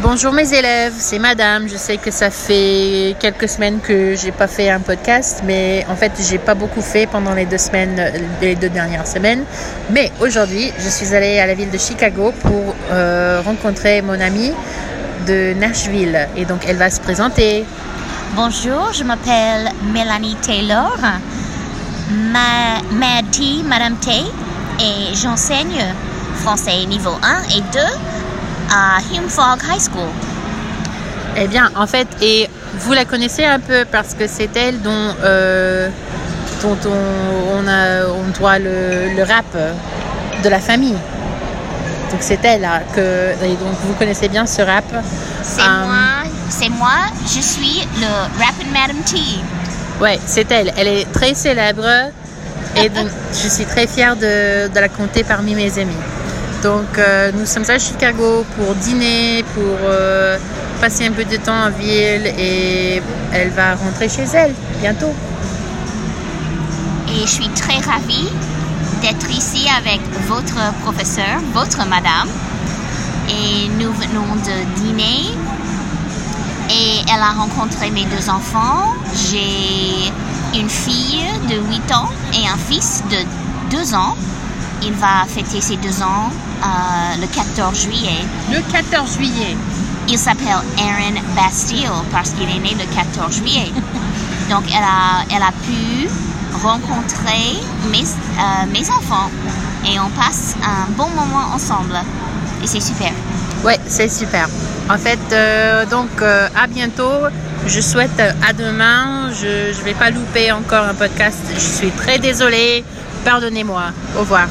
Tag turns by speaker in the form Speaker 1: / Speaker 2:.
Speaker 1: Bonjour mes élèves, c'est Madame. Je sais que ça fait quelques semaines que j'ai pas fait un podcast, mais en fait j'ai pas beaucoup fait pendant les deux semaines, les deux dernières semaines. Mais aujourd'hui, je suis allée à la ville de Chicago pour euh, rencontrer mon amie de Nashville et donc elle va se présenter.
Speaker 2: Bonjour, je m'appelle Mélanie Taylor, ma Madame T, et j'enseigne français niveau 1 et 2 à Hume Fogg High School.
Speaker 1: Eh bien, en fait, et vous la connaissez un peu parce que c'est elle dont, euh, dont on, on, a, on doit le, le rap de la famille. Donc c'est elle là, que et donc vous connaissez bien ce rap.
Speaker 2: C'est
Speaker 1: Euh,
Speaker 2: moi, c'est moi, je suis le Rappin' Madame T.
Speaker 1: Ouais, c'est elle. Elle est très célèbre et donc je suis très fière de, de la compter parmi mes amis. Donc euh, nous sommes à Chicago pour dîner, pour euh, passer un peu de temps en ville et elle va rentrer chez elle bientôt.
Speaker 2: Et je suis très ravie d'être ici avec votre professeur, votre madame. Et nous venons de dîner. Et elle a rencontré mes deux enfants. J'ai une fille de 8 ans et un fils de 2 ans. Il va fêter ses 2 ans euh, le 14 juillet.
Speaker 1: Le 14 juillet.
Speaker 2: Il s'appelle Aaron Bastille parce qu'il est né le 14 juillet. Donc, elle a, elle a pu rencontrer mes, euh, mes enfants et on passe un bon moment ensemble. Et c'est super.
Speaker 1: Ouais, c'est super. En fait, euh, donc euh, à bientôt. Je souhaite à demain. Je ne vais pas louper encore un podcast. Je suis très désolée. Pardonnez-moi. Au revoir.